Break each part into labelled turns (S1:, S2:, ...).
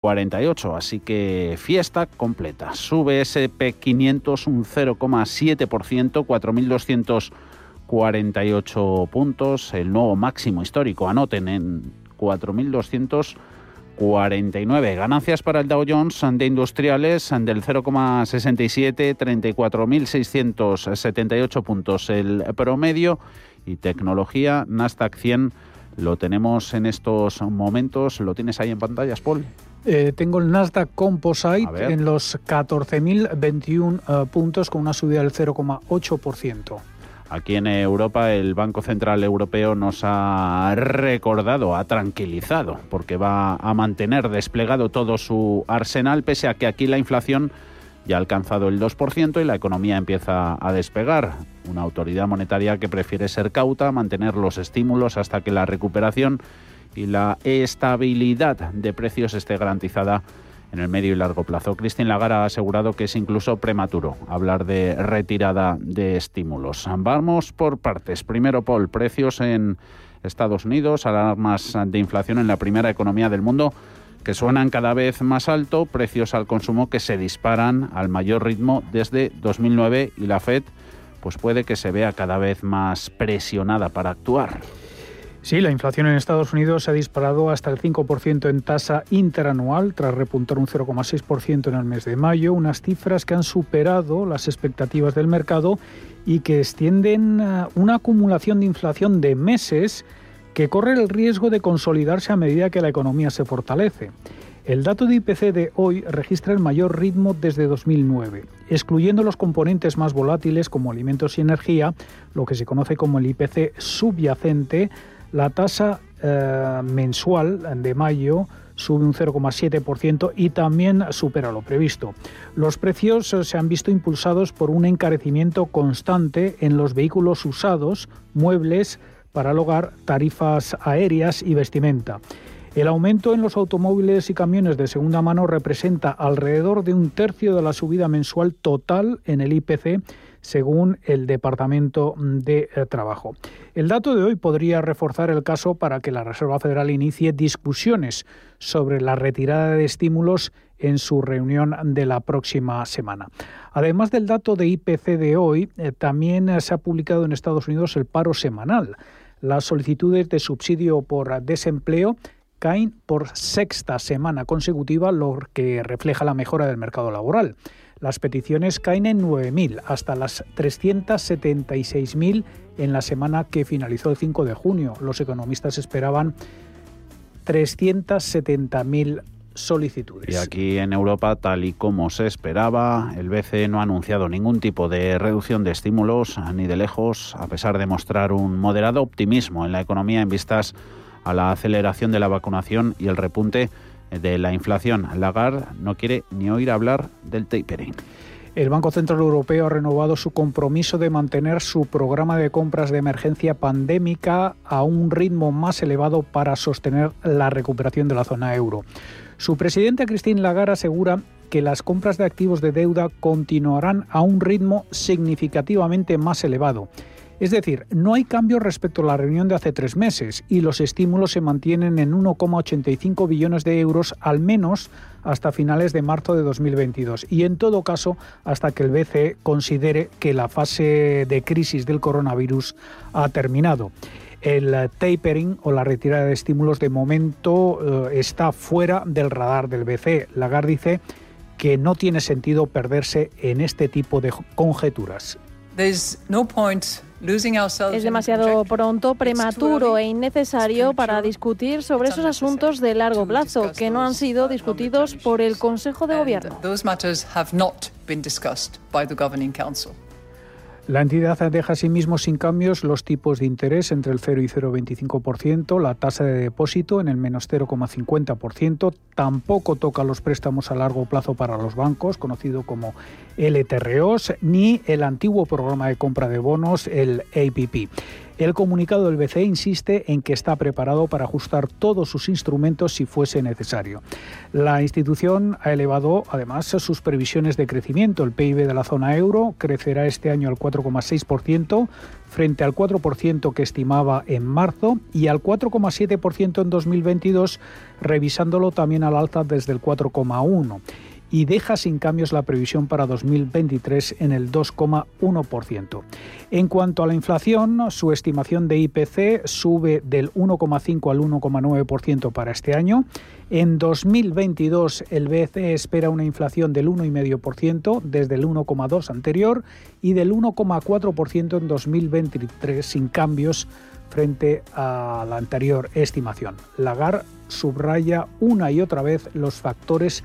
S1: 48, así que fiesta completa. Sube SP500 un 0,7%, 4.248 puntos, el nuevo máximo histórico, anoten en 4.249. Ganancias para el Dow Jones de industriales del 0,67, 34.678 puntos el promedio y tecnología Nasdaq 100 lo tenemos en estos momentos, lo tienes ahí en pantallas, Paul.
S2: Eh, tengo el Nasdaq Composite en los 14.021 eh, puntos con una subida del 0,8%.
S1: Aquí en Europa el Banco Central Europeo nos ha recordado, ha tranquilizado, porque va a mantener desplegado todo su arsenal, pese a que aquí la inflación ya ha alcanzado el 2% y la economía empieza a despegar. Una autoridad monetaria que prefiere ser cauta, mantener los estímulos hasta que la recuperación y la estabilidad de precios esté garantizada en el medio y largo plazo. Christine Lagarde ha asegurado que es incluso prematuro hablar de retirada de estímulos. Vamos por partes. Primero, Paul, precios en Estados Unidos, alarmas de inflación en la primera economía del mundo que suenan cada vez más alto, precios al consumo que se disparan al mayor ritmo desde 2009 y la Fed pues puede que se vea cada vez más presionada para actuar.
S2: Sí, la inflación en Estados Unidos se ha disparado hasta el 5% en tasa interanual, tras repuntar un 0,6% en el mes de mayo, unas cifras que han superado las expectativas del mercado y que extienden eh, una acumulación de inflación de meses que corre el riesgo de consolidarse a medida que la economía se fortalece. El dato de IPC de hoy registra el mayor ritmo desde 2009, excluyendo los componentes más volátiles como alimentos y energía, lo que se conoce como el IPC subyacente, la tasa eh, mensual de mayo sube un 0,7% y también supera lo previsto. Los precios eh, se han visto impulsados por un encarecimiento constante en los vehículos usados, muebles para el hogar, tarifas aéreas y vestimenta. El aumento en los automóviles y camiones de segunda mano representa alrededor de un tercio de la subida mensual total en el IPC según el Departamento de eh, Trabajo. El dato de hoy podría reforzar el caso para que la Reserva Federal inicie discusiones sobre la retirada de estímulos en su reunión de la próxima semana. Además del dato de IPC de hoy, eh, también se ha publicado en Estados Unidos el paro semanal. Las solicitudes de subsidio por desempleo caen por sexta semana consecutiva, lo que refleja la mejora del mercado laboral. Las peticiones caen en 9.000 hasta las 376.000 en la semana que finalizó el 5 de junio. Los economistas esperaban 370.000 solicitudes.
S1: Y aquí en Europa, tal y como se esperaba, el BCE no ha anunciado ningún tipo de reducción de estímulos ni de lejos, a pesar de mostrar un moderado optimismo en la economía en vistas a la aceleración de la vacunación y el repunte de la inflación. Lagarde no quiere ni oír hablar del tapering.
S2: El Banco Central Europeo ha renovado su compromiso de mantener su programa de compras de emergencia pandémica a un ritmo más elevado para sostener la recuperación de la zona euro. Su presidente Christine Lagarde asegura que las compras de activos de deuda continuarán a un ritmo significativamente más elevado es decir, no hay cambio respecto a la reunión de hace tres meses y los estímulos se mantienen en 1,85 billones de euros al menos hasta finales de marzo de 2022 y en todo caso hasta que el BCE considere que la fase de crisis del coronavirus ha terminado. El tapering o la retirada de estímulos de momento eh, está fuera del radar del BCE. Lagarde dice que no tiene sentido perderse en este tipo de conjeturas.
S3: Es demasiado pronto, prematuro e innecesario para discutir sobre esos asuntos de largo plazo que no han sido discutidos por el Consejo de Gobierno.
S2: La entidad deja asimismo sin cambios los tipos de interés entre el 0 y 0,25%, la tasa de depósito en el menos 0,50%, tampoco toca los préstamos a largo plazo para los bancos, conocido como LTROs, ni el antiguo programa de compra de bonos, el APP. El comunicado del BCE insiste en que está preparado para ajustar todos sus instrumentos si fuese necesario. La institución ha elevado además sus previsiones de crecimiento. El PIB de la zona euro crecerá este año al 4,6% frente al 4% que estimaba en marzo y al 4,7% en 2022, revisándolo también al alza desde el 4,1% y deja sin cambios la previsión para 2023 en el 2,1%. En cuanto a la inflación, su estimación de IPC sube del 1,5 al 1,9% para este año. En 2022 el BCE espera una inflación del 1,5% desde el 1,2 anterior y del 1,4% en 2023 sin cambios frente a la anterior estimación. Lagarde subraya una y otra vez los factores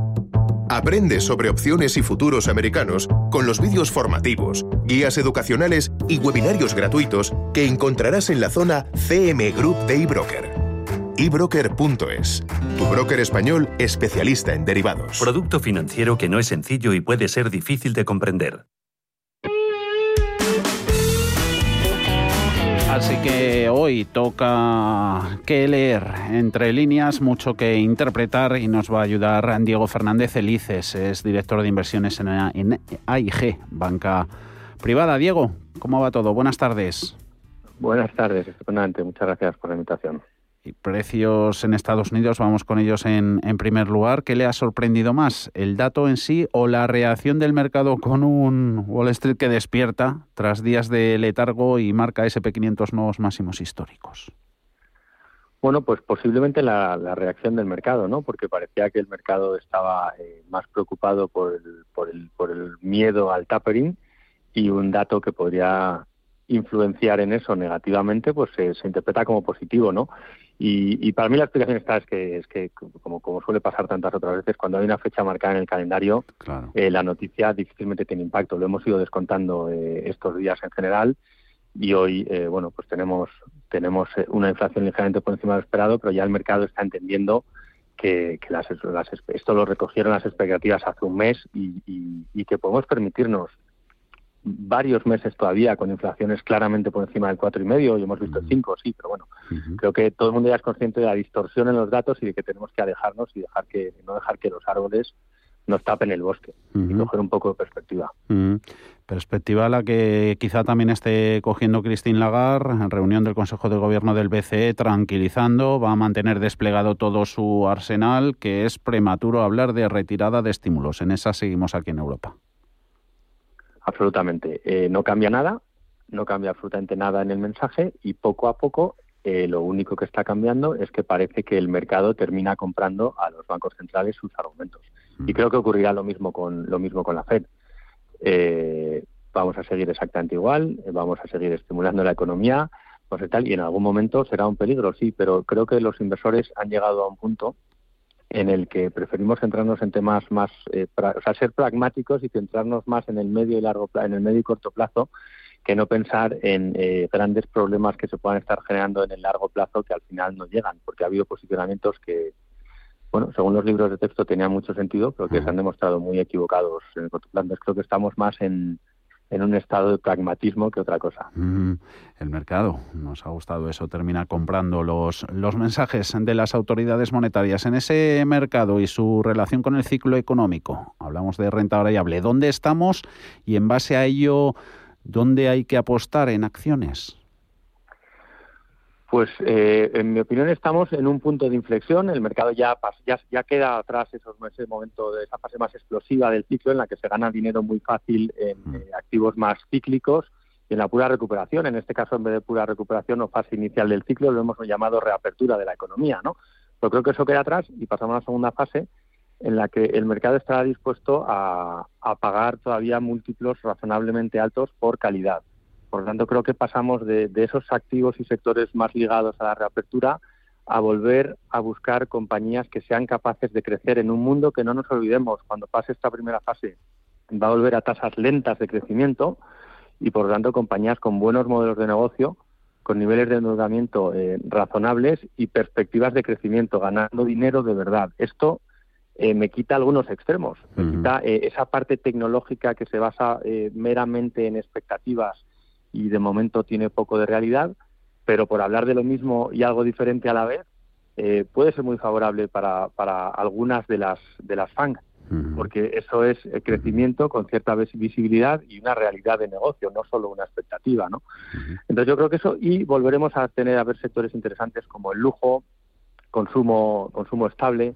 S4: Aprende sobre opciones y futuros americanos con los vídeos formativos, guías educacionales y webinarios gratuitos que encontrarás en la zona CM Group de eBroker. eBroker.es, tu broker español especialista en derivados.
S5: Producto financiero que no es sencillo y puede ser difícil de comprender.
S1: Así que hoy toca que leer entre líneas, mucho que interpretar y nos va a ayudar Diego Fernández Elices, es director de inversiones en, AIG, banca privada. Diego, ¿cómo va todo? Buenas tardes.
S6: Buenas tardes, estupendamente. Muchas gracias por la invitación.
S1: Precios en Estados Unidos, vamos con ellos en, en, primer lugar. ¿Qué le ha sorprendido más, el dato en sí o la reacción del mercado con un Wall Street que despierta tras días de letargo y marca SP500 nuevos máximos históricos?
S6: Bueno, pues posiblemente la, reacción del mercado, ¿no? Porque parecía que el mercado estaba eh, más preocupado por el, por, el, por el miedo al tapering y un dato que podría influenciar en eso negativamente, pues se, se interpreta como positivo, ¿no? Y, para mí la explicación está es que, es que como, como suele pasar tantas otras veces, cuando hay una fecha marcada en el calendario, eh, la noticia difícilmente tiene impacto. Lo hemos ido descontando eh, estos días en general y hoy, eh, bueno, pues tenemos tenemos una inflación ligeramente por encima de lo esperado, pero ya el mercado está entendiendo que, las, esto lo recogieron las expectativas hace un mes y, y que podemos permitirnos varios meses todavía con inflaciones claramente por encima del cuatro y medio y hemos visto el cinco sí pero bueno creo que todo el mundo ya es consciente de la distorsión en los datos y de que tenemos que alejarnos y dejar que no dejar que los árboles nos tapen el bosque y coger un poco de perspectiva.
S1: Perspectiva la que quizá también esté cogiendo Christine Lagarde en reunión del Consejo de Gobierno del BCE tranquilizando va a mantener desplegado todo su arsenal que es prematuro hablar de retirada de estímulos. En esa seguimos aquí en Europa
S6: absolutamente. Eh, no cambia nada, no cambia absolutamente nada en el mensaje y poco a poco eh, lo único que está cambiando es que parece que el mercado termina comprando a los bancos centrales sus argumentos. Mm. Y creo que ocurrirá lo mismo con lo mismo con la Fed. Eh, vamos a seguir exactamente igual, vamos a seguir estimulando la economía, pues tal, y en algún momento será un peligro, sí, pero creo que los inversores han llegado a un punto en el que preferimos centrarnos en temas más, eh, o sea, ser pragmáticos y centrarnos más en el medio y largo en el medio y corto plazo que no pensar en eh, grandes problemas que se puedan estar generando en el largo plazo que al final no llegan, porque ha habido posicionamientos que, bueno, según los libros de texto tenían mucho sentido, pero que se han demostrado muy equivocados en el corto plazo. Entonces creo que estamos más en, en un estado de pragmatismo que otra cosa.
S1: Mm, el mercado, nos ha gustado eso, termina comprando los, los mensajes de las autoridades monetarias en ese mercado y su relación con el ciclo económico. Hablamos de renta variable. ¿Dónde estamos y en base a ello, dónde hay que apostar en acciones?
S6: Pues eh, en mi opinión estamos en un punto de inflexión. El mercado ya, ya, ya queda atrás esos, ese momento de esa fase más explosiva del ciclo en la que se gana dinero muy fácil en mm. eh, activos más cíclicos y en la pura recuperación. En este caso, en vez de pura recuperación o fase inicial del ciclo, lo hemos llamado reapertura de la economía, ¿no? Pero creo que eso queda atrás y pasamos a la segunda fase en la que el mercado estará dispuesto a pagar todavía múltiplos razonablemente altos por calidad por lo tanto, creo que pasamos de, esos activos y sectores más ligados a la reapertura a volver a buscar compañías que sean capaces de crecer en un mundo que no nos olvidemos, cuando pase esta primera fase, va a volver a tasas lentas de crecimiento y por lo tanto compañías con buenos modelos de negocio, con niveles de endeudamiento eh, razonables y perspectivas de crecimiento, ganando dinero de verdad. Esto eh, me quita algunos extremos, me quita eh, esa parte tecnológica que se basa meramente en expectativas y de momento tiene poco de realidad pero por hablar de lo mismo y algo diferente a la vez, eh, puede ser muy favorable para, para algunas de las, de las FANG, porque eso es crecimiento con cierta visibilidad y una realidad de negocio, no solo una expectativa. ¿no? Entonces yo creo que eso, y volveremos a tener a ver sectores interesantes como el lujo, consumo, consumo estable,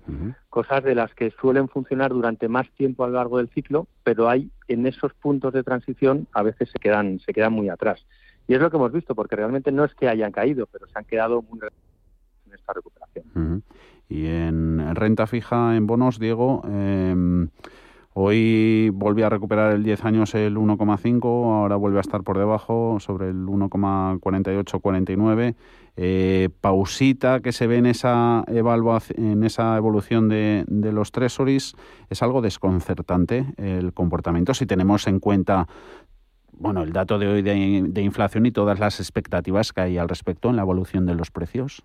S6: cosas de las que suelen funcionar durante más tiempo a lo largo del ciclo, pero hay en esos puntos de transición a veces se quedan, se quedan muy atrás. Y es lo que hemos visto, porque realmente no es que hayan caído, pero se han quedado muy en esta recuperación.
S1: Y en renta fija en bonos, Diego, eh, hoy volví a recuperar el 10 años el 1,5, ahora vuelve a estar por debajo, sobre el 1,48-49. Eh, pausita que se ve en esa, en esa evolución de, de los treasuries, es algo desconcertante el comportamiento si tenemos en cuenta bueno, el dato de hoy de, inflación y todas las expectativas que hay al respecto en la evolución de los precios?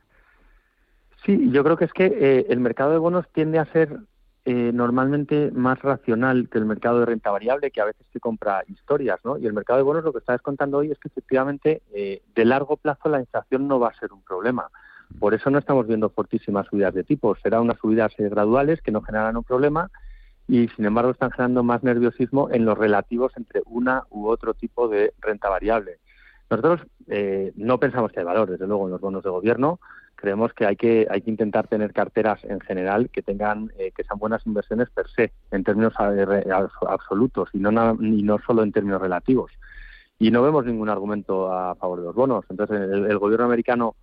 S6: Sí, yo creo que es que eh, el mercado de bonos tiende a ser eh, normalmente más racional que el mercado de renta variable, que a veces se compra historias, ¿no? Y el mercado de bonos lo que está descontando hoy es que efectivamente eh, de largo plazo la inflación no va a ser un problema. Por eso no estamos viendo fortísimas subidas de tipos. Será unas subidas graduales que no generarán un problema y sin embargo están generando más nerviosismo en los relativos entre una u otro tipo de renta variable. Nosotros eh, no pensamos que hay valor, desde luego, en los bonos de gobierno. Creemos que hay que hay que intentar tener carteras en general que tengan eh, que sean buenas inversiones per se, en términos absolutos y no y no solo en términos relativos. Y no vemos ningún argumento a favor de los bonos. Entonces, el gobierno americano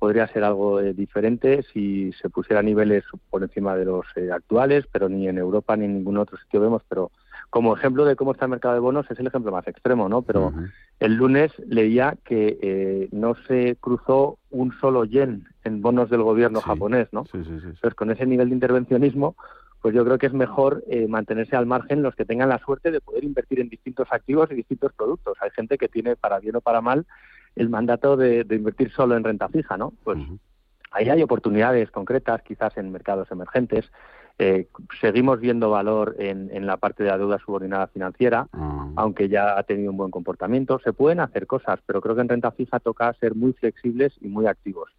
S6: podría ser algo eh, diferente si se pusiera niveles por encima de los eh, actuales, pero ni en Europa ni en ningún otro sitio vemos. Pero como ejemplo de cómo está el mercado de bonos es el ejemplo más extremo, ¿no? Pero el lunes leía que eh, no se cruzó un solo yen en bonos del gobierno japonés, ¿no? Entonces, con ese nivel de intervencionismo, pues yo creo que es mejor mantenerse al margen los que tengan la suerte de poder invertir en distintos activos y distintos productos. Hay gente que tiene, para bien o para mal, el mandato de, invertir solo en renta fija, ¿no? Pues ahí hay oportunidades concretas, quizás en mercados emergentes. Eh, seguimos viendo valor en, la parte de la deuda subordinada financiera, ah. aunque ya ha tenido un buen comportamiento. Se pueden hacer cosas, pero creo que en renta fija toca ser muy flexibles y muy activos,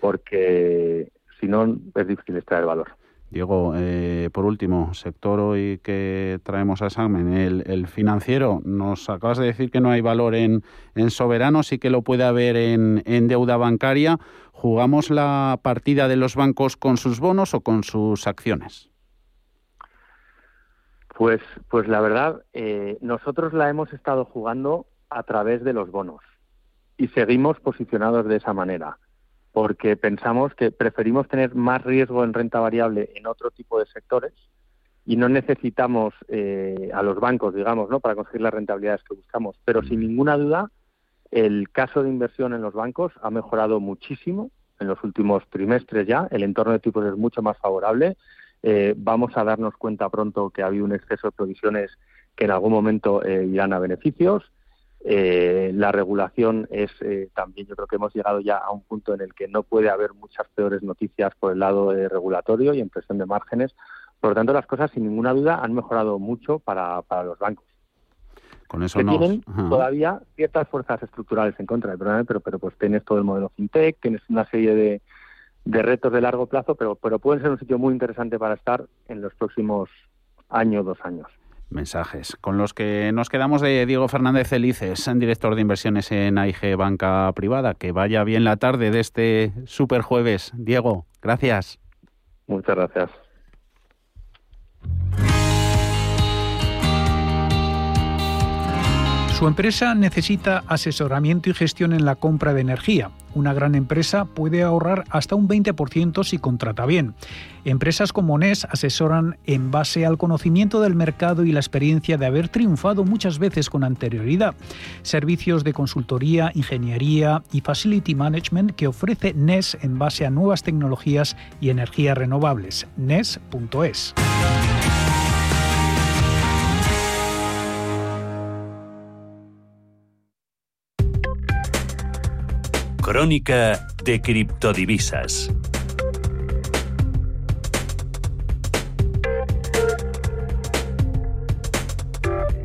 S6: porque si no es difícil extraer valor.
S1: Diego, eh, por último, sector hoy que traemos a examen, el, financiero. Nos acabas de decir que no hay valor en, en soberano, sí que lo puede haber en, deuda bancaria. ¿Jugamos la partida de los bancos con sus bonos o con sus acciones?
S6: Pues, pues la verdad, eh, nosotros la hemos estado jugando a través de los bonos y seguimos posicionados de esa manera porque pensamos que preferimos tener más riesgo en renta variable en otro tipo de sectores y no necesitamos eh, a los bancos, digamos, ¿no? para conseguir las rentabilidades que buscamos. Pero sin ninguna duda, el caso de inversión en los bancos ha mejorado muchísimo en los últimos trimestres ya. El entorno de tipos es mucho más favorable. Eh, vamos a darnos cuenta pronto que ha habido un exceso de provisiones que en algún momento eh, irán a beneficios. Eh, la regulación es eh, también, yo creo que hemos llegado ya a un punto en el que no puede haber muchas peores noticias por el lado eh, regulatorio y en presión de márgenes. Por lo tanto, las cosas, sin ninguna duda, han mejorado mucho para, para los bancos.
S1: Con eso
S6: que tienen todavía ciertas fuerzas estructurales en contra, pero, pero pues tienes todo el modelo fintech, tienes una serie de, de retos de largo plazo, pero, pero pueden ser un sitio muy interesante para estar en los próximos año, dos años
S1: mensajes con los que nos quedamos de Diego Fernández Felices, director de inversiones en AIG Banca Privada. Que vaya bien la tarde de este super jueves. Diego, gracias.
S6: Muchas gracias.
S2: Su empresa necesita asesoramiento y gestión en la compra de energía. Una gran empresa puede ahorrar hasta un 20% si contrata bien. Empresas como NES asesoran en base al conocimiento del mercado y la experiencia de haber triunfado muchas veces con anterioridad. Servicios de consultoría, ingeniería y facility management que ofrece NES en base a nuevas tecnologías y energías renovables. NES.es.
S5: Crónica de criptodivisas.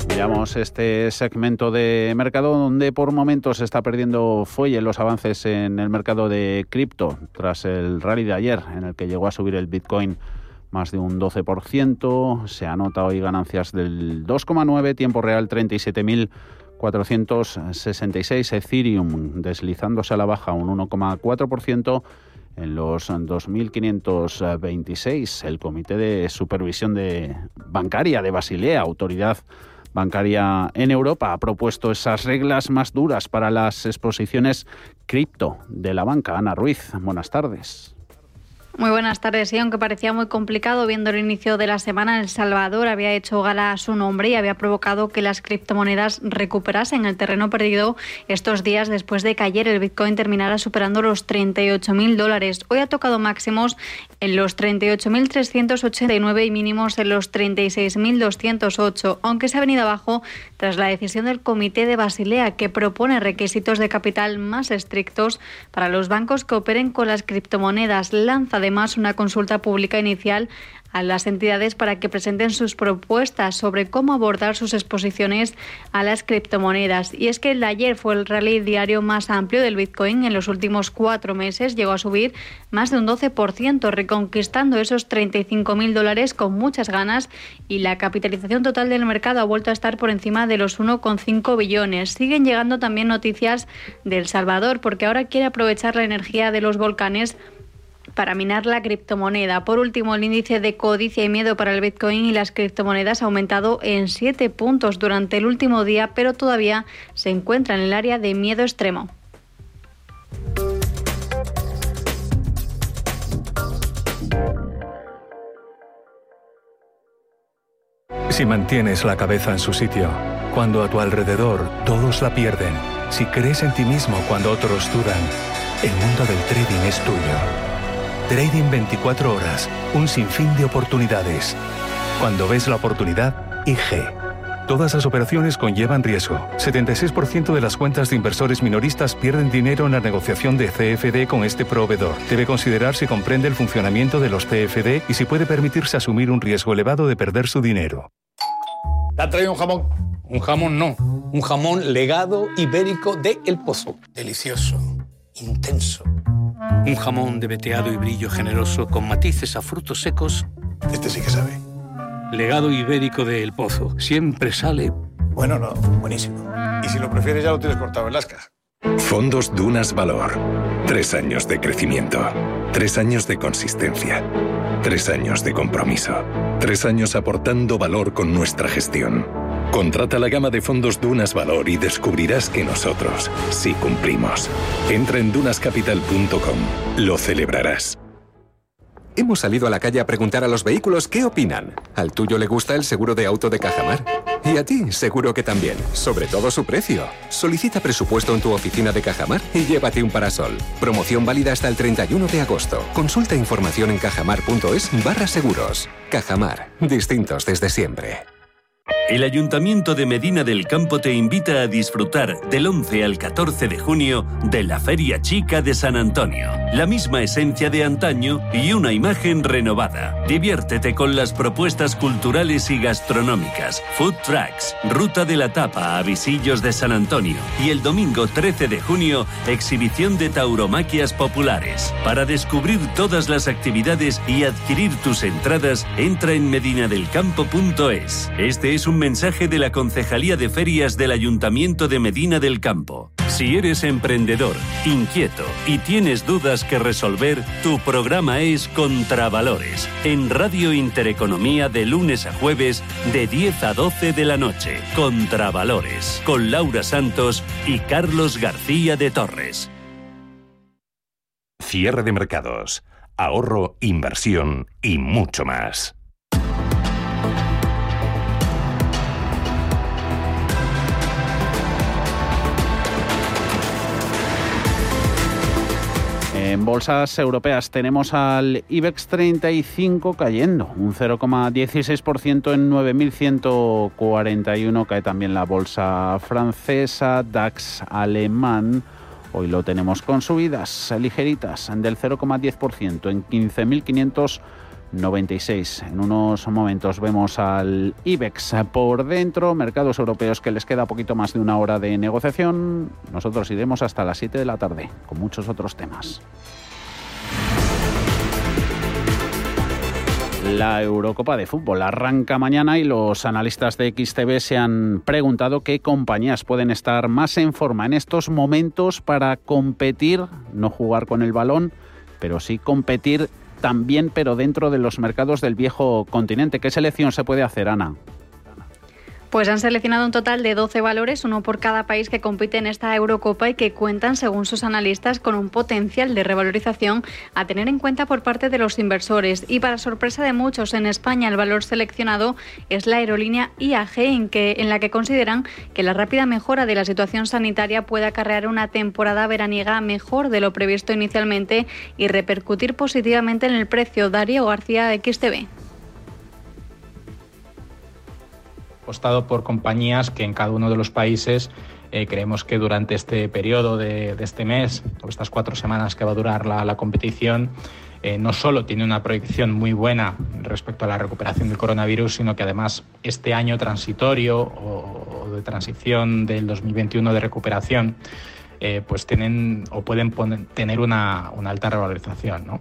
S1: Miramos este segmento de mercado donde por momentos se está perdiendo fuelle los avances en el mercado de cripto tras el rally de ayer en el que llegó a subir el Bitcoin más de un 12%. Se anota hoy ganancias del 2,9, tiempo real 37.000 466 Ethereum deslizándose a la baja un 1,4% en los 2.526. El Comité de Supervisión de Bancaria de Basilea, autoridad bancaria en Europa, ha propuesto esas reglas más duras para las exposiciones cripto de la banca. Ana Ruiz, buenas tardes.
S7: Muy buenas tardes. Y aunque parecía muy complicado viendo el inicio de la semana, El Salvador había hecho gala a su nombre y había provocado que las criptomonedas recuperasen el terreno perdido estos días después de que ayer el Bitcoin terminara superando los 38.000 dólares. Hoy ha tocado máximos en los 38.389 y mínimos en los 36.208, aunque se ha venido abajo tras la decisión del Comité de Basilea que propone requisitos de capital más estrictos para los bancos que operen con las criptomonedas. Lanza además una consulta pública inicial a las entidades para que presenten sus propuestas sobre cómo abordar sus exposiciones a las criptomonedas. Y es que el de ayer fue el rally diario más amplio del Bitcoin en los últimos cuatro meses. Llegó a subir más de un 12%, reconquistando esos 35.000 dólares con muchas ganas y la capitalización total del mercado ha vuelto a estar por encima de los 1,5 billones. Siguen llegando también noticias del Salvador porque ahora quiere aprovechar la energía de los volcanes para minar la criptomoneda. Por último, el índice de codicia y miedo para el Bitcoin y las criptomonedas ha aumentado en 7 puntos durante el último día, pero todavía se encuentra en el área de miedo extremo.
S8: Si mantienes la cabeza en su sitio, cuando a tu alrededor todos la pierden, si crees en ti mismo cuando otros dudan, el mundo del trading es tuyo. Trading 24 horas, un sinfín de oportunidades. Cuando ves la oportunidad, IG. Todas las operaciones conllevan riesgo. 76% de las cuentas de inversores minoristas pierden dinero en la negociación de CFD con este proveedor. Debe considerar si comprende el funcionamiento de los CFD y si puede permitirse asumir un riesgo elevado de perder su dinero.
S9: ¿Te ha traído un jamón?
S10: Un jamón no. Un jamón legado ibérico de El Pozo.
S9: Delicioso. Intenso
S10: un jamón de veteado y brillo generoso con matices a frutos secos.
S9: Este sí que sabe.
S10: Legado ibérico de El Pozo. Siempre sale.
S9: Bueno, no, buenísimo. Y si lo prefieres, ya lo tienes cortado en lascas.
S11: Fondos Dunas Valor. Tres años de crecimiento. Tres años de consistencia. Tres años de compromiso. Tres años aportando valor con nuestra gestión. Contrata la gama de fondos Dunas Valor y descubrirás que nosotros sí cumplimos. Entra en dunascapital.com. Lo celebrarás.
S12: Hemos salido a la calle a preguntar a los vehículos qué opinan. ¿Al tuyo le gusta el seguro de auto de Cajamar? Y a ti, seguro que también. Sobre todo su precio. Solicita presupuesto en tu oficina de Cajamar y llévate un parasol. Promoción válida hasta el 31 de agosto. Consulta información en cajamar.es barra seguros. Cajamar. Distintos desde siempre.
S5: El Ayuntamiento de Medina del Campo te invita a disfrutar del 11 al 14 de junio de la Feria Chica de San Antonio. La misma esencia de antaño y una imagen renovada. Diviértete con las propuestas culturales y gastronómicas, food trucks, ruta de la tapa a Visillos de San Antonio y el domingo 13 de junio, exhibición de tauromaquias populares. Para descubrir todas las actividades y adquirir tus entradas, entra en medinadelcampo.es. Este es un mensaje de la Concejalía de Ferias del Ayuntamiento de Medina del Campo. Si eres emprendedor, inquieto y tienes dudas que resolver, tu programa es Contravalores, en Radio Intereconomía de lunes a jueves de 10 a 12 de la noche. Contravalores, con Laura Santos y Carlos García de Torres.
S11: Cierre de mercados, ahorro, inversión y mucho más.
S1: En bolsas europeas tenemos al IBEX 35 cayendo un 0,16% en 9.141. Cae también la bolsa francesa, DAX alemán. Hoy lo tenemos con subidas ligeritas del 0,10% en 15.500. 96. En unos momentos vemos al IBEX por dentro, mercados europeos que les queda poquito más de una hora de negociación. Nosotros iremos hasta las 7 de la tarde con muchos otros temas. La Eurocopa de Fútbol arranca mañana y los analistas de XTV se han preguntado qué compañías pueden estar más en forma en estos momentos para competir, no jugar con el balón, pero sí competir también, pero dentro de los mercados del viejo continente. ¿Qué selección se puede hacer, Ana?
S7: Pues han seleccionado un total de 12 valores, uno por cada país que compite en esta Eurocopa y que cuentan, según sus analistas, con un potencial de revalorización a tener en cuenta por parte de los inversores. Y para sorpresa de muchos, en España el valor seleccionado es la aerolínea IAG, en, que, en la que consideran que la rápida mejora de la situación sanitaria puede acarrear una temporada veraniega mejor de lo previsto inicialmente y repercutir positivamente en el precio. Darío García, XTV.
S13: Apostado por compañías que en cada uno de los países eh, creemos que durante este periodo de, este mes o estas cuatro semanas que va a durar la, competición, eh, no solo tiene una proyección muy buena respecto a la recuperación del coronavirus, sino que además este año transitorio o, de transición del 2021 de recuperación, eh, pues tienen o pueden tener una, alta revalorización. ¿no?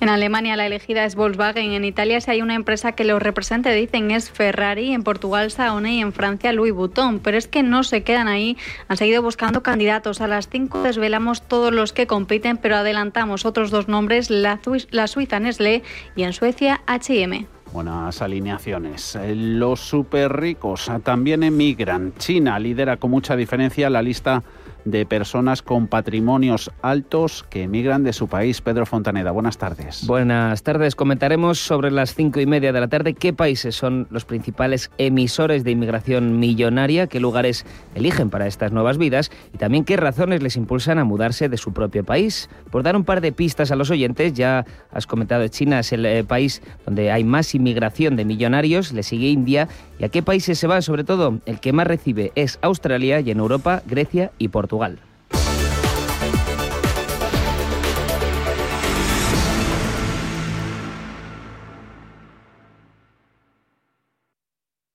S7: En Alemania la elegida es Volkswagen, en Italia si hay una empresa que lo represente dicen es Ferrari, en Portugal Saone y en Francia Louis Vuitton, pero es que no se quedan ahí, han seguido buscando candidatos. A las 5 desvelamos todos los que compiten, pero adelantamos otros dos nombres, la, la suiza Nestlé y en Suecia H&M.
S1: Buenas alineaciones. Los super ricos también emigran. China lidera con mucha diferencia la lista de personas con patrimonios altos que emigran de su país. Pedro Fontaneda, buenas tardes.
S14: Buenas tardes. Comentaremos sobre las cinco y media de la tarde qué países son los principales emisores de inmigración millonaria, qué lugares eligen para estas nuevas vidas y también qué razones les impulsan a mudarse de su propio país. Por dar un par de pistas a los oyentes, ya has comentado, China es el eh, país donde hay más inmigración de millonarios, le sigue India y a qué países se van, sobre todo el que más recibe es Australia y en Europa Grecia y Portugal.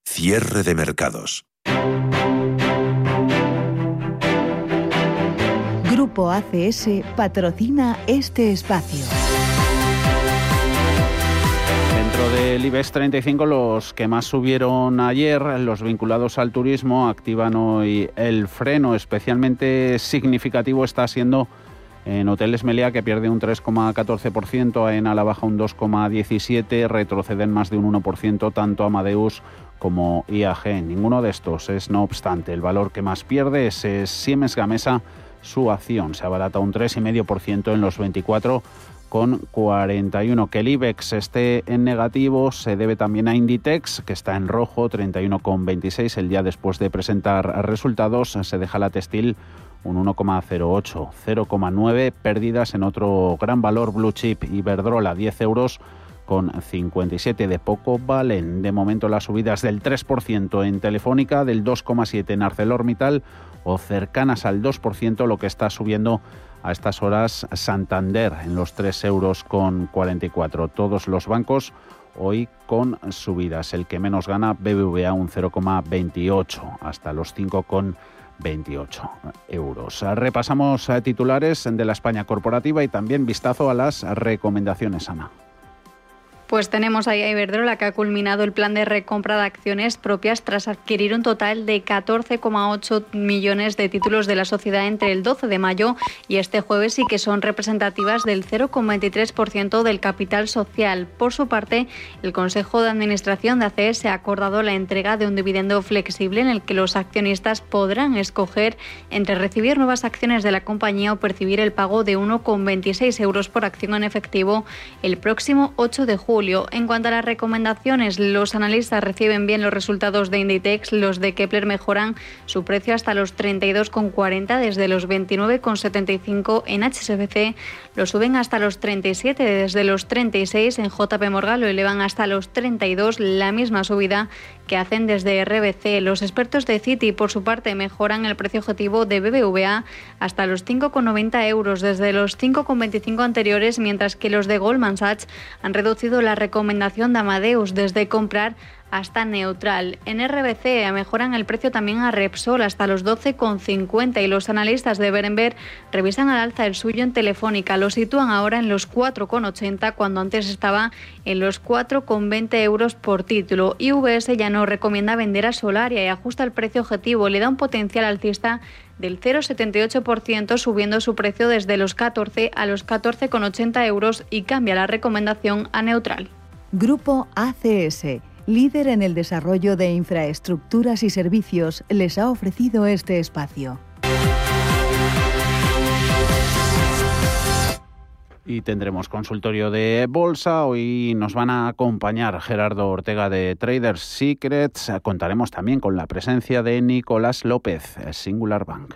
S11: Cierre de mercados.
S15: Grupo ACS patrocina este espacio.
S1: Del IBEX 35, los que más subieron ayer, los vinculados al turismo, activan hoy el freno. Especialmente significativo está siendo en Hoteles Meliá, que pierde un 3,14%, en la baja un 2,17%, retroceden más de un 1%, tanto Amadeus como IAG. Ninguno de estos es, no obstante, el valor que más pierde es, Siemens Gamesa. Su acción se abarata un 3,5% en los 24 con 41. Que el IBEX esté en negativo se debe también a Inditex, que está en rojo, 31,26. El día después de presentar resultados se deja la textil un 1,08, 0,9 pérdidas en otro gran valor blue chip Iberdrola, 10 euros con 57 de poco valen. De momento las subidas del 3% en Telefónica, del 2,7 en ArcelorMittal o cercanas al 2% lo que está subiendo a estas horas Santander en los 3 euros con 44. Todos los bancos hoy con subidas. El que menos gana BBVA un 0,28 hasta los 5,28 euros. Repasamos a titulares de la España corporativa y también vistazo a las recomendaciones, Ana.
S7: Pues tenemos ahí a Iberdrola que ha culminado el plan de recompra de acciones propias tras adquirir un total de 14,8 millones de títulos de la sociedad entre el 12 de mayo y este jueves y que son representativas del 0,23% del capital social. Por su parte, el Consejo de Administración de ACS ha acordado la entrega de un dividendo flexible en el que los accionistas podrán escoger entre recibir nuevas acciones de la compañía o percibir el pago de 1,26 euros por acción en efectivo el próximo 8 de julio. En cuanto a las recomendaciones, los analistas reciben bien los resultados de Inditex, los de Kepler mejoran su precio hasta los 32,40 desde los 29,75 en HSBC, lo suben hasta los 37 desde los 36 en JP Morgan, lo elevan hasta los 32, la misma subida que hacen desde RBC. Los expertos de Citi, por su parte, mejoran el precio objetivo de BBVA hasta los 5,90 euros desde los 5,25 anteriores, mientras que los de Goldman Sachs han reducido la recomendación de Amadeus desde comprar hasta neutral. En RBC mejoran el precio también a Repsol hasta los 12,50 y los analistas de Berenberg revisan al alza el suyo en Telefónica. Lo sitúan ahora en los 4,80 cuando antes estaba en los 4,20 euros por título. Y VS ya no recomienda vender a Solaria y ajusta el precio objetivo. Le da un potencial alcista del 0,78%, subiendo su precio desde los 14 a los 14,80 euros y cambia la recomendación a neutral.
S15: Grupo ACS líder en el desarrollo de infraestructuras y servicios, les ha ofrecido este espacio.
S1: Y tendremos consultorio de bolsa. Hoy nos van a acompañar Gerardo Ortega de Traders Secrets. Contaremos también con la presencia de Nicolás López, Singular Bank.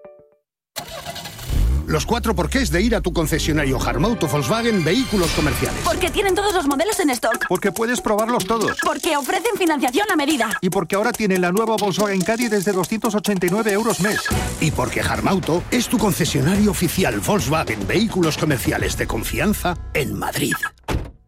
S16: Los cuatro porqués de ir a tu concesionario Harmauto Volkswagen Vehículos Comerciales.
S17: Porque tienen todos los modelos en stock.
S16: Porque puedes probarlos todos.
S17: Porque ofrecen financiación a medida.
S16: Y porque ahora tienen la nueva Volkswagen Caddy desde 289 euros mes. Y porque Harmauto es tu concesionario oficial Volkswagen Vehículos Comerciales de confianza en Madrid.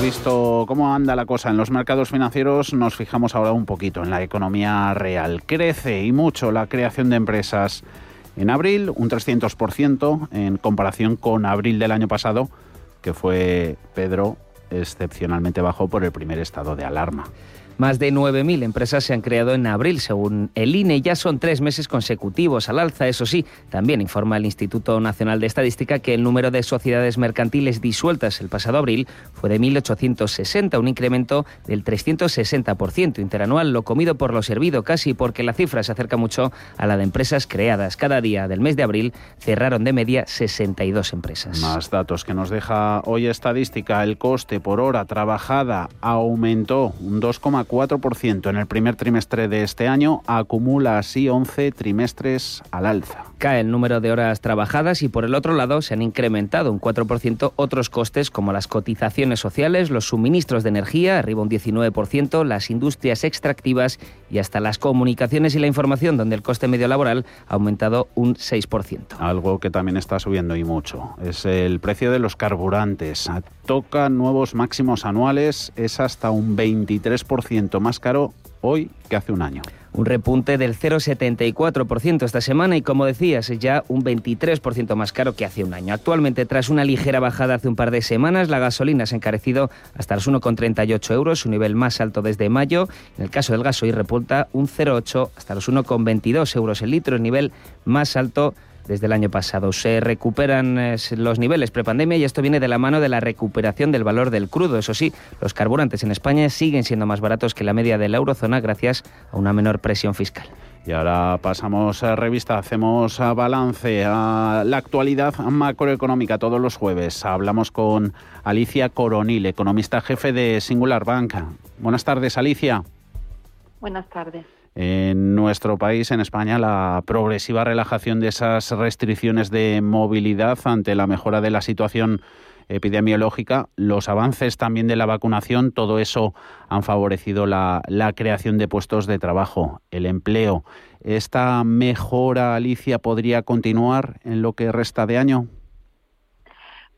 S1: Visto cómo anda la cosa en los mercados financieros, nos fijamos ahora un poquito en la economía real. Crece y mucho la creación de empresas en abril, un 300% en comparación con abril del año pasado, que fue, Pedro, excepcionalmente bajo por el primer estado de alarma.
S14: Más de 9.000 empresas se han creado en abril, según el INE. Ya son tres meses consecutivos al alza. Eso sí, también informa el Instituto Nacional de Estadística que el número de sociedades mercantiles disueltas el pasado abril fue de 1.860, un incremento del 360% interanual, lo comido por lo servido casi porque la cifra se acerca mucho a la de empresas creadas. Cada día del mes de abril cerraron de media 62 empresas.
S1: Más datos que nos deja hoy estadística. El coste por hora trabajada aumentó un 2,4 4% en el primer trimestre de este año, acumula así 11 trimestres al alza.
S14: Cae el número de horas trabajadas y por el otro lado se han incrementado un 4% otros costes como las cotizaciones sociales, los suministros de energía, arriba un 19%, las industrias extractivas y hasta las comunicaciones y la información, donde el coste medio laboral ha aumentado un 6%.
S1: Algo que también está subiendo y mucho es el precio de los carburantes. Toca nuevos máximos anuales, es hasta un 23% más caro hoy que hace un año.
S14: Un repunte del 0,74% esta semana y, como decías, es ya un 23% más caro que hace un año. Actualmente, tras una ligera bajada hace un par de semanas, la gasolina se ha encarecido hasta los 1,38 euros, su nivel más alto desde mayo. En el caso del gasoil repunta un 0,8 hasta los 1,22 euros el litro, el nivel más alto desde el año pasado. Se recuperan eh, los niveles prepandemia y esto viene de la mano de la recuperación del valor del crudo. Eso sí, los carburantes en España siguen siendo más baratos que la media de la eurozona gracias a una menor presión fiscal.
S1: Y ahora pasamos a revista, hacemos a balance a la actualidad macroeconómica todos los jueves. Hablamos con Alicia Coronil, economista jefe de Singular Bank. Buenas tardes, Alicia.
S18: Buenas tardes.
S1: En nuestro país, en España, la progresiva relajación de esas restricciones de movilidad ante la mejora de la situación epidemiológica, los avances también de la vacunación, todo eso han favorecido la, creación de puestos de trabajo, el empleo. ¿Esta mejora, Alicia, podría continuar en lo que resta de año?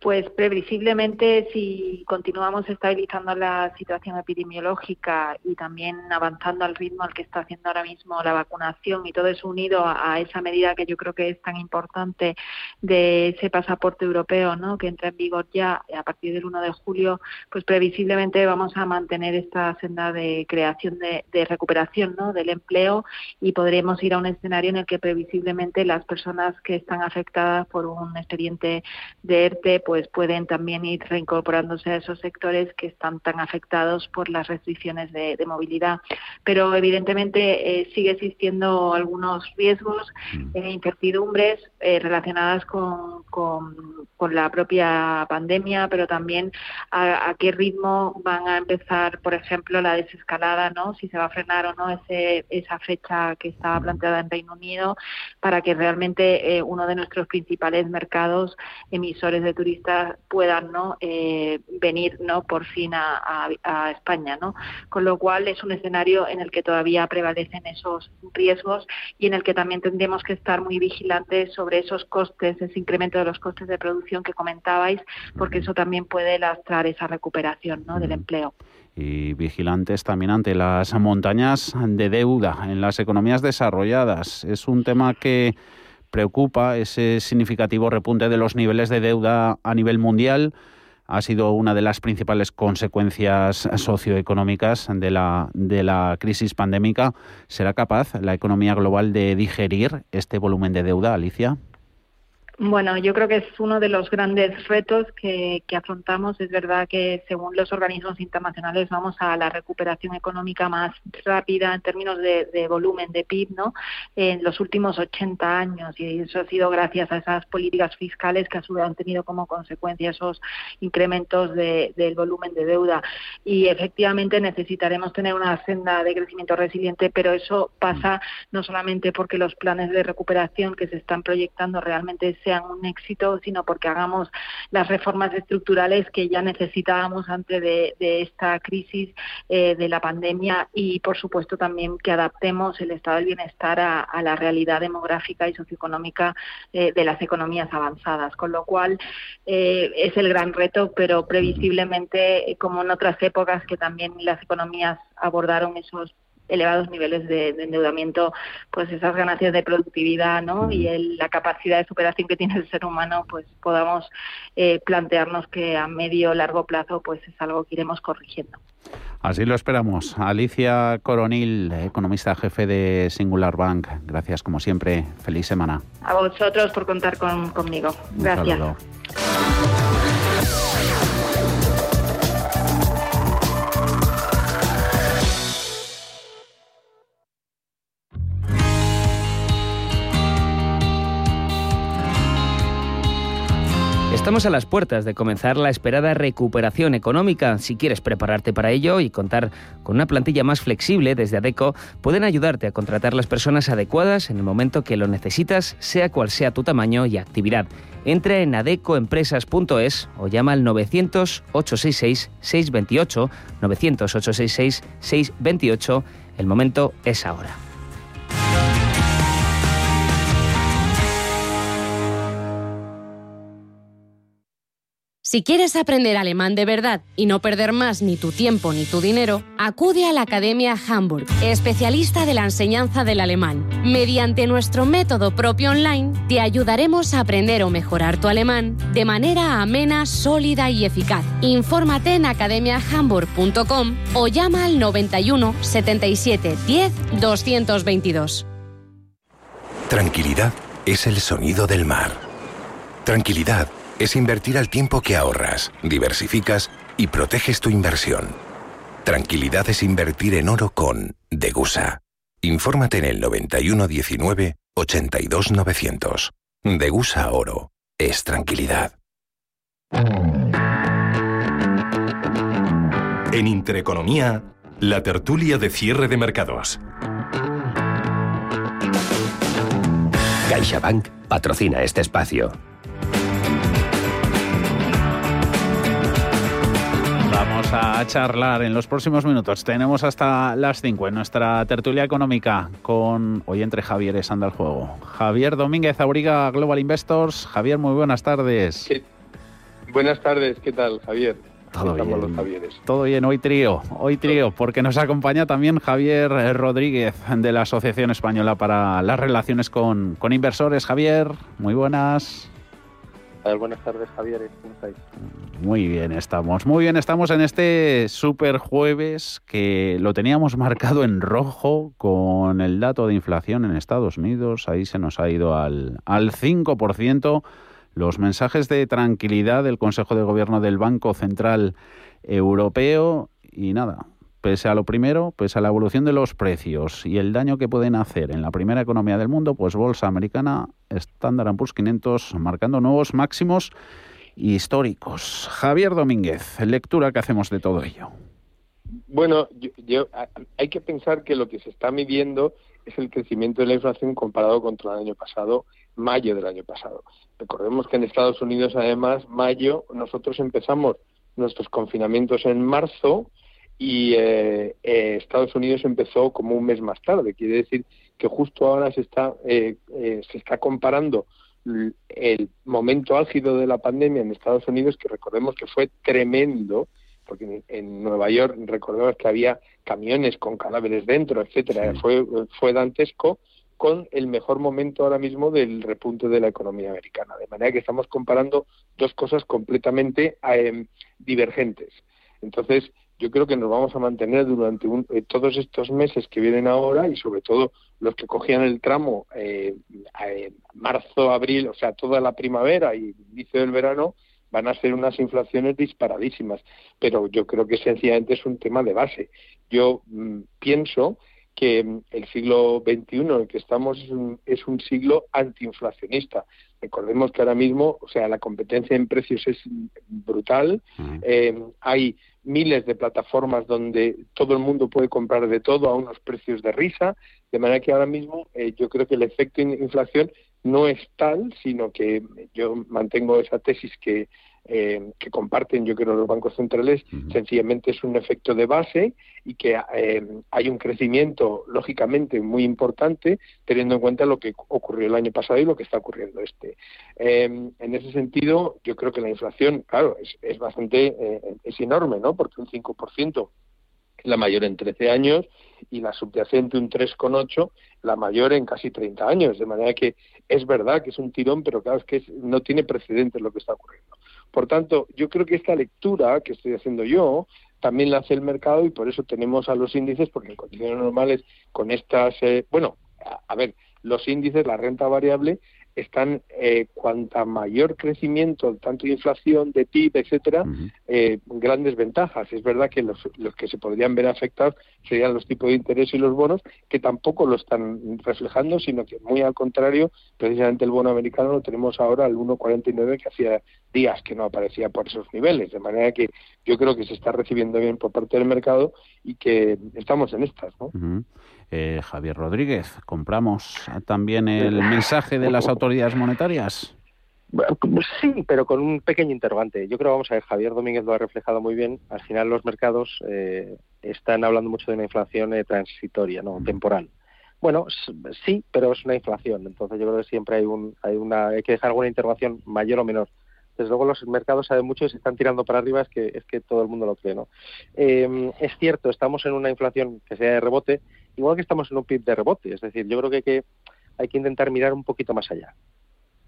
S18: Pues previsiblemente, si continuamos estabilizando la situación epidemiológica y también avanzando al ritmo al que está haciendo ahora mismo la vacunación y todo eso unido a, esa medida que yo creo que es tan importante de ese pasaporte europeo, ¿no? que entra en vigor ya a partir del 1 de julio, pues previsiblemente vamos a mantener esta senda de creación de, de recuperación ¿no? del empleo y podremos ir a un escenario en el que previsiblemente las personas que están afectadas por un expediente de ERTE pueden también ir reincorporándose a esos sectores que están tan afectados por las restricciones de, movilidad. Pero evidentemente eh, sigue existiendo algunos riesgos e incertidumbres eh, relacionadas con, con, la propia pandemia, pero también a, qué ritmo van a empezar, por ejemplo, la desescalada, ¿no? Si se va a frenar o no ese, esa fecha que estaba planteada en Reino Unido para que realmente uno de nuestros principales mercados emisores de puedan no eh, venir no por fin a, España no con lo cual es un escenario en el que todavía prevalecen esos riesgos y en el que también tendremos que estar muy vigilantes sobre esos costes ese incremento de los costes de producción que comentabais porque eso también puede lastrar esa recuperación ¿no? del empleo
S1: y vigilantes también ante las montañas de deuda en las economías desarrolladas. Es un tema que preocupa ese significativo repunte de los niveles de deuda a nivel mundial. Ha sido una de las principales consecuencias socioeconómicas de la, de la crisis pandémica. ¿Será capaz la economía global de digerir este volumen de deuda, Alicia?
S18: Bueno, yo creo que es uno de los grandes retos que, afrontamos. Es verdad que según los organismos internacionales vamos a la recuperación económica más rápida en términos de, volumen de PIB, ¿no? En los últimos 80 años y eso ha sido gracias a esas políticas fiscales que han tenido como consecuencia esos incrementos del volumen de deuda. Y efectivamente necesitaremos tener una senda de crecimiento resiliente, pero eso pasa no solamente porque los planes de recuperación que se están proyectando realmente sean un éxito, sino porque hagamos las reformas estructurales que ya necesitábamos antes de, esta crisis eh, de la pandemia y, por supuesto, también que adaptemos el estado del bienestar a, la realidad demográfica y socioeconómica eh, de las economías avanzadas. Con lo cual, eh, es el gran reto, pero previsiblemente, como en otras épocas que también las economías abordaron esos elevados niveles de, endeudamiento, pues esas ganancias de productividad ¿no? y la capacidad de superación que tiene el ser humano, pues podamos eh, plantearnos que a medio largo plazo pues es algo que iremos corrigiendo.
S1: Así lo esperamos. Alicia Coronil, economista jefe de Singular Bank. Gracias, como siempre. Feliz semana.
S18: A vosotros por contar conmigo. Gracias.
S14: Estamos a las puertas de comenzar la esperada recuperación económica. Si quieres prepararte para ello y contar con una plantilla más flexible desde ADECO, pueden ayudarte a contratar las personas adecuadas en el momento que lo necesitas, sea cual sea tu tamaño y actividad. Entra en adecoempresas.es o llama al 900-866-628, 900-866-628. El momento es ahora.
S19: Si quieres aprender alemán de verdad y no perder más ni tu tiempo ni tu dinero, acude a la Academia Hamburg, especialista de la enseñanza del alemán. Mediante nuestro método propio online, te ayudaremos a aprender o mejorar tu alemán de manera amena, sólida y eficaz. Infórmate en academiahamburg.com o llama al 91 77 10 222.
S11: Tranquilidad es el sonido del mar. Tranquilidad es invertir al tiempo que ahorras, diversificas y proteges tu inversión. Tranquilidad es invertir en oro con Degusa. Infórmate en el 9119 82900. Degusa Oro es tranquilidad.
S20: En Intereconomía, la tertulia de cierre de mercados.
S21: CaixaBank patrocina este espacio.
S1: Vamos a charlar en los próximos minutos. Tenemos hasta las 5 en nuestra tertulia económica con hoy entre Javier anda al juego. Javier Domínguez Auriga Global Investors. Javier, muy buenas tardes.
S22: Buenas tardes, ¿qué tal, Javier?
S1: Todo bien. Todo bien, hoy trío, hoy trío, porque nos acompaña también Javier Rodríguez de la Asociación Española para las Relaciones con, con Inversores. Javier, muy buenas.
S22: Buenas tardes, Javier. ¿Cómo estáis?
S1: Muy bien, estamos. Muy bien, estamos en este super jueves que lo teníamos marcado en rojo con el dato de inflación en Estados Unidos. Ahí se nos ha ido al, al 5%. Los mensajes de tranquilidad del Consejo de Gobierno del Banco Central Europeo y nada, pese a lo primero, pese a la evolución de los precios y el daño que pueden hacer en la primera economía del mundo, pues Bolsa Americana, Standard Poor's 500 marcando nuevos máximos históricos. Javier Domínguez, lectura que hacemos de todo ello.
S22: Bueno, yo, hay que pensar que lo que se está midiendo es el crecimiento de la inflación comparado contra el año pasado, mayo del año pasado. Recordemos que en Estados Unidos, además, mayo, nosotros empezamos nuestros confinamientos en marzo, y eh, eh, Estados Unidos empezó como un mes más tarde. Quiere decir que justo ahora se está, eh, se está comparando el momento álgido de la pandemia en Estados Unidos, que recordemos que fue tremendo, porque en, Nueva York recordemos que había camiones con cadáveres dentro, etcétera, fue, fue dantesco, con el mejor momento ahora mismo del repunte de la economía americana. De manera que estamos comparando dos cosas completamente divergentes. Entonces, yo creo que nos vamos a mantener durante eh, todos estos meses que vienen ahora y sobre todo los que cogían el tramo eh, marzo, abril, o sea, toda la primavera y inicio del verano, van a ser unas inflaciones disparadísimas. Pero yo creo que sencillamente es un tema de base. Yo mm, pienso que mm, el siglo XXI en el que estamos es un, es un siglo antiinflacionista. Recordemos que ahora mismo, o sea, la competencia en precios es brutal. Eh, hay miles de plataformas donde todo el mundo puede comprar de todo a unos precios de risa, de manera que ahora mismo eh, yo creo que el efecto de inflación no es tal, sino que yo mantengo esa tesis que, eh, que comparten, yo creo, los bancos centrales, sencillamente es un efecto de base y que eh, hay un crecimiento, lógicamente, muy importante, teniendo en cuenta lo que ocurrió el año pasado y lo que está ocurriendo este. Eh, en ese sentido, yo creo que la inflación, claro, es, es bastante, es enorme, ¿no? Porque un 5% la mayor en 13 años y la subyacente un 3,8, la mayor en casi 30 años. De manera que es verdad que es un tirón, pero claro, es que no tiene precedentes lo que está ocurriendo. Por tanto, yo creo que esta lectura que estoy haciendo yo también la hace el mercado y por eso tenemos a los índices, porque en condiciones normales con estas, eh, bueno, a ver, los índices, la renta variable, están eh, cuanta mayor crecimiento, tanto de inflación, de PIB, etcétera, eh, grandes ventajas. Es verdad que los, los, que se podrían ver afectados serían los tipos de interés y los bonos, que tampoco lo están reflejando, sino que muy al contrario, precisamente el bono americano lo tenemos ahora al 1,49 que hacía días que no aparecía por esos niveles. De manera que yo creo que se está recibiendo bien por parte del mercado y que estamos en estas. ¿no?
S1: Eh, Javier Rodríguez, ¿compramos también el mensaje de las autoridades monetarias?
S23: Sí, pero con un pequeño interrogante. Yo creo, vamos a ver, Javier Domínguez lo ha reflejado muy bien. Al final los mercados eh, están hablando mucho de una inflación eh, transitoria, no temporal. Bueno, sí, pero es una inflación. Entonces yo creo que siempre hay, un, hay, una, hay que dejar alguna interrogación mayor o menor desde luego los mercados saben mucho y se están tirando para arriba, es que, es que todo el mundo lo cree. ¿no? Eh, es cierto, estamos en una inflación que sea de rebote, igual que estamos en un PIB de rebote. Es decir, yo creo que hay que, intentar mirar un poquito más allá.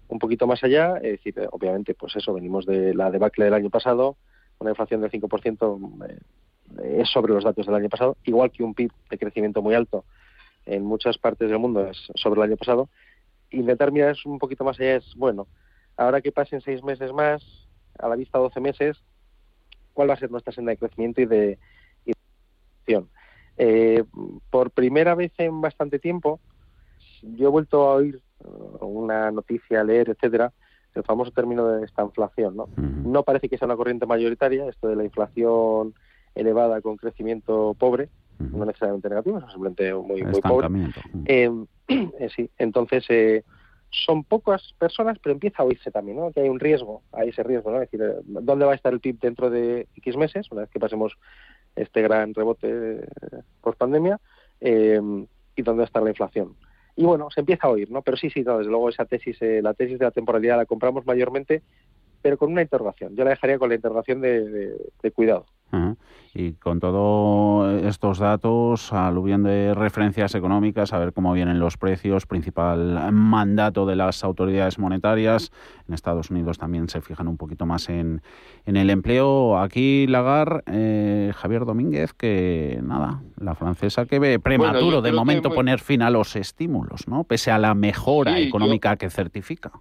S23: Un poquito más allá, es decir, obviamente, pues eso, venimos de la debacle del año pasado, una inflación del 5% eh, es sobre los datos del año pasado, igual que un PIB de crecimiento muy alto en muchas partes del mundo es sobre el año pasado. Intentar mirar un poquito más allá es, bueno, Ahora que pasen seis meses más, a la vista 12 meses, ¿cuál va a ser nuestra senda de crecimiento y de, y eh, por primera vez en bastante tiempo, yo he vuelto a oír uh, una noticia, a leer, etcétera, el famoso término de esta inflación. ¿no? no parece que sea una corriente mayoritaria, esto de la inflación elevada con crecimiento pobre, no necesariamente negativo, simplemente muy, muy pobre. Eh, eh, sí, entonces eh, son pocas personas, pero empieza a oírse también, ¿no? Que hay un riesgo, hay ese riesgo, ¿no? Es decir, ¿dónde va a estar el PIB dentro de X meses, una vez que pasemos este gran rebote eh, post pandemia, eh, y dónde va a estar la inflación? Y bueno, se empieza a oír, ¿no? Pero sí, sí, desde luego esa tesis, eh, la tesis de la temporalidad la compramos mayormente, pero con una interrogación. Yo la dejaría con la interrogación de cuidado.
S1: Y con todos estos datos, aluviendo de referencias económicas, a ver cómo vienen los precios, principal mandato de las autoridades monetarias. En Estados Unidos también se fijan un poquito más en, en el empleo. Aquí Lagar, eh, Javier Domínguez, que nada, la francesa que ve prematuro de momento poner fin a los estímulos, ¿no? Pese a la mejora económica que certifica.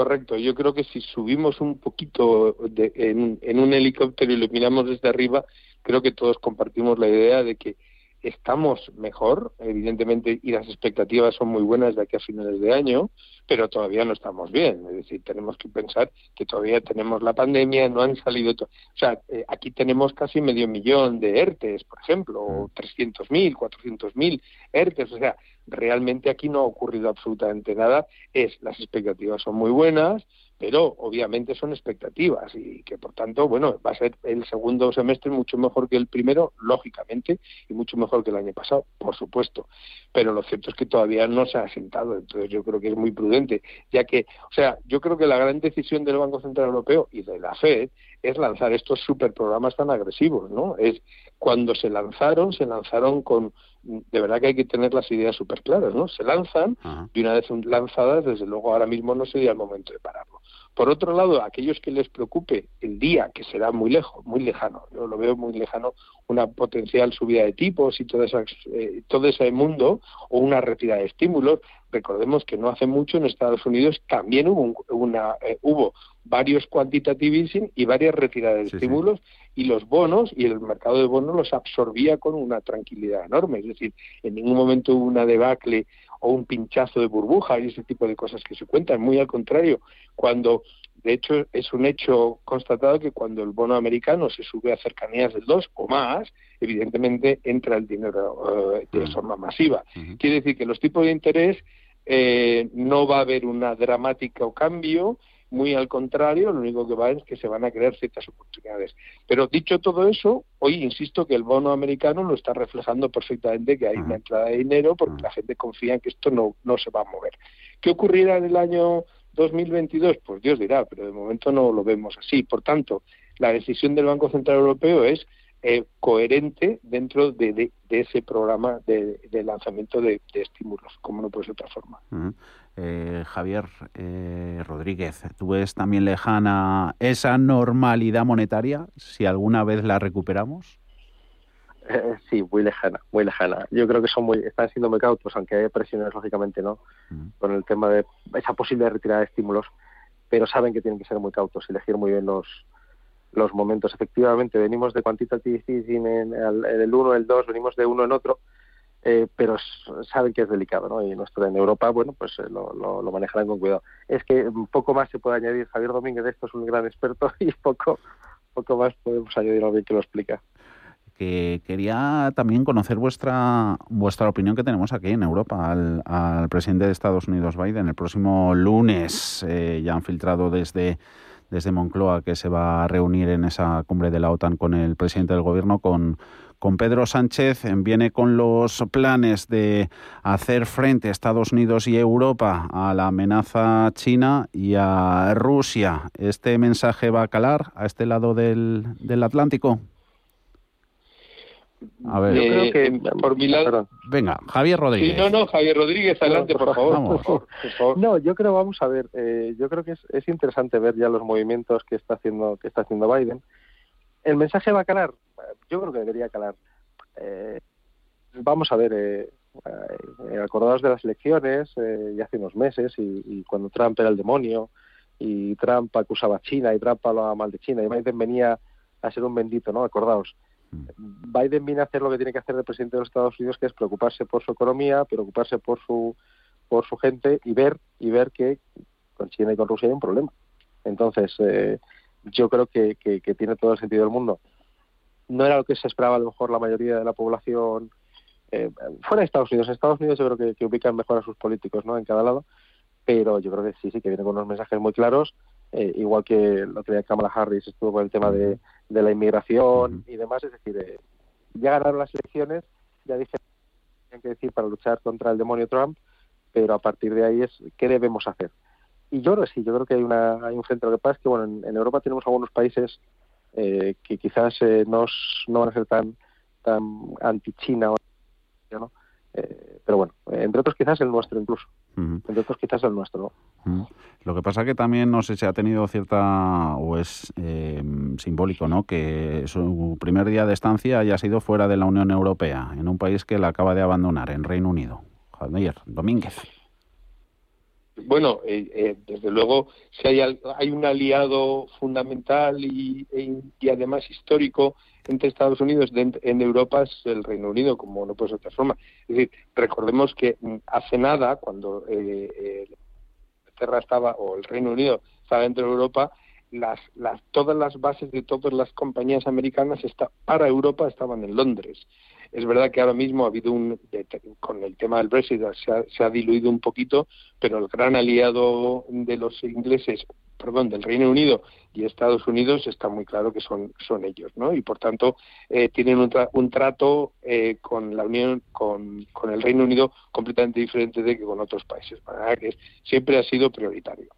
S22: Correcto, yo creo que si subimos un poquito de, en, un helicóptero y lo miramos desde arriba, creo que todos compartimos la idea de que estamos mejor, evidentemente, y las expectativas son muy buenas de aquí a finales de año, pero todavía no estamos bien. Es decir, tenemos que pensar que todavía tenemos la pandemia, no han salido. o sea, eh, aquí tenemos casi medio millón de ERTES, por ejemplo, o 300.000, 400.000 ERTES. O sea, realmente aquí no ha ocurrido absolutamente nada. Es las expectativas son muy buenas, pero obviamente son expectativas y que por tanto, bueno, va a ser el segundo semestre mucho mejor que el primero, lógicamente, y mucho mejor que el año pasado, por supuesto. Pero lo cierto es que todavía no se ha asentado, entonces yo creo que es muy prudente, ya que, o sea, yo creo que la gran decisión del Banco Central Europeo y de la Fed es lanzar estos superprogramas tan agresivos, ¿no? Es cuando se lanzaron, se lanzaron con de verdad que hay que tener las ideas súper claras, ¿no? Se lanzan y una vez lanzadas, desde luego ahora mismo no sería el momento de pararlo. Por otro lado, a aquellos que les preocupe el día, que será muy lejos, muy lejano, yo lo veo muy lejano, una potencial subida de tipos y todo, eh, todo ese mundo, o una retirada de estímulos, recordemos que no hace mucho en Estados Unidos también hubo, una, eh, hubo varios quantitative easing y varias retiradas de estímulos y los bonos y el mercado de bonos los absorbía con una tranquilidad enorme. Es decir, en ningún momento hubo una debacle o un pinchazo de burbuja y ese tipo de cosas que se cuentan. Muy al contrario, cuando de hecho, es un hecho constatado que cuando el bono americano se sube a cercanías del 2 o más, evidentemente entra el dinero eh, de forma masiva. Quiere decir que los tipos de interés eh, no va a haber una dramática cambio, muy al contrario, lo único que va es que se van a crear ciertas oportunidades. Pero dicho todo eso, hoy insisto que el bono americano lo está reflejando perfectamente que hay una entrada de dinero porque la gente confía en que esto no, no se va a mover. ¿Qué ocurrirá en el año 2022? Pues Dios dirá, pero de momento no lo vemos así. Por tanto, la decisión del Banco Central Europeo es eh, coherente dentro de, ese programa de, lanzamiento de, estímulos, como no puede ser de otra forma.
S1: Eh, Javier eh, Rodríguez, ¿tú ves también lejana esa normalidad monetaria, si alguna vez la recuperamos?
S23: Eh, sí, muy lejana, muy lejana. Yo creo que son muy, están siendo muy cautos, aunque hay presiones, lógicamente, ¿no? Con el tema de esa posible retirada de estímulos, pero saben que tienen que ser muy cautos, elegir muy bien los, los momentos. Efectivamente, venimos de quantitative easing en el 1, el 2, venimos de uno en otro, eh, pero saben que es delicado, ¿no? Y nuestro en Europa, bueno, pues eh, lo, lo, manejarán con cuidado. Es que poco más se puede añadir. Javier Domínguez, esto es un gran experto y poco, poco más podemos añadir a alguien que lo explica.
S1: Que quería también conocer vuestra vuestra opinión que tenemos aquí en Europa al, al presidente de Estados Unidos, Biden. El próximo lunes eh, ya han filtrado desde desde Moncloa que se va a reunir en esa cumbre de la OTAN con el presidente del gobierno, con, con Pedro Sánchez, viene con los planes de hacer frente a Estados Unidos y Europa a la amenaza china y a Rusia. ¿Este mensaje va a calar a este lado del, del Atlántico?
S22: A ver, yo creo que eh, por mi lado.
S1: Venga, Javier Rodríguez.
S22: no, no, Javier Rodríguez, adelante, por, favor,
S23: No, yo creo, vamos a ver, eh, yo creo que es, es, interesante ver ya los movimientos que está haciendo que está haciendo Biden. El mensaje va a calar, yo creo que debería calar. Eh, vamos a ver, eh, eh, acordados de las elecciones ya hace unos meses y, cuando Trump era el demonio y Trump acusaba a China y Trump hablaba mal de China y Biden venía a ser un bendito, ¿no? Acordaos. Mm. Biden viene a hacer lo que tiene que hacer el presidente de los Estados Unidos, que es preocuparse por su economía, preocuparse por su por su gente y ver y ver que con China y con Rusia hay un problema. Entonces, yo creo que, que, tiene todo el sentido del mundo no era lo que se esperaba a lo mejor la mayoría de la población eh, fuera de Estados Unidos. En Estados Unidos yo creo que, ubican mejor a sus políticos ¿no? en cada lado, pero yo creo que sí, sí, que viene con unos mensajes muy claros, eh, igual que lo que Kamala Harris estuvo con el tema de, de la inmigración y demás, es decir, eh, ya ganaron las elecciones, ya dije que decir para luchar contra el demonio Trump, pero a partir de ahí es qué debemos hacer. Y yo creo que sí, yo creo que hay, una, hay un centro. Lo que pasa es que bueno, en Europa tenemos algunos países eh, que quizás eh, no, no, van a ser tan, tan anti-China, ¿no? Eh, pero bueno, entre otros quizás el nuestro incluso, entre otros quizás el nuestro.
S1: Lo que pasa que también no sé si ha tenido cierta, o es simbólico, ¿no? Que su primer día de estancia haya sido fuera de la Unión Europea, en un país que la acaba de abandonar, en Reino Unido. Javier Domínguez.
S22: Bueno, eh, eh, desde luego, si hay, hay un aliado fundamental y, e, además histórico entre Estados Unidos en Europa es el Reino Unido, como no puede ser de otra forma. Es decir, recordemos que mm, hace nada, cuando eh, Inglaterra estaba, o el Reino Unido estaba dentro de Europa, las, las, todas las bases de todas las compañías americanas para Europa estaban en Londres. Es verdad que ahora mismo ha habido un, con el tema del Brexit se ha, diluido un poquito, pero el gran aliado de los ingleses, perdón, del Reino Unido y Estados Unidos está muy claro que son, son ellos, ¿no? Y por tanto eh, tienen un, trato eh, con la Unión, con, con el Reino Unido completamente diferente de que con otros países, que siempre ha sido prioritario.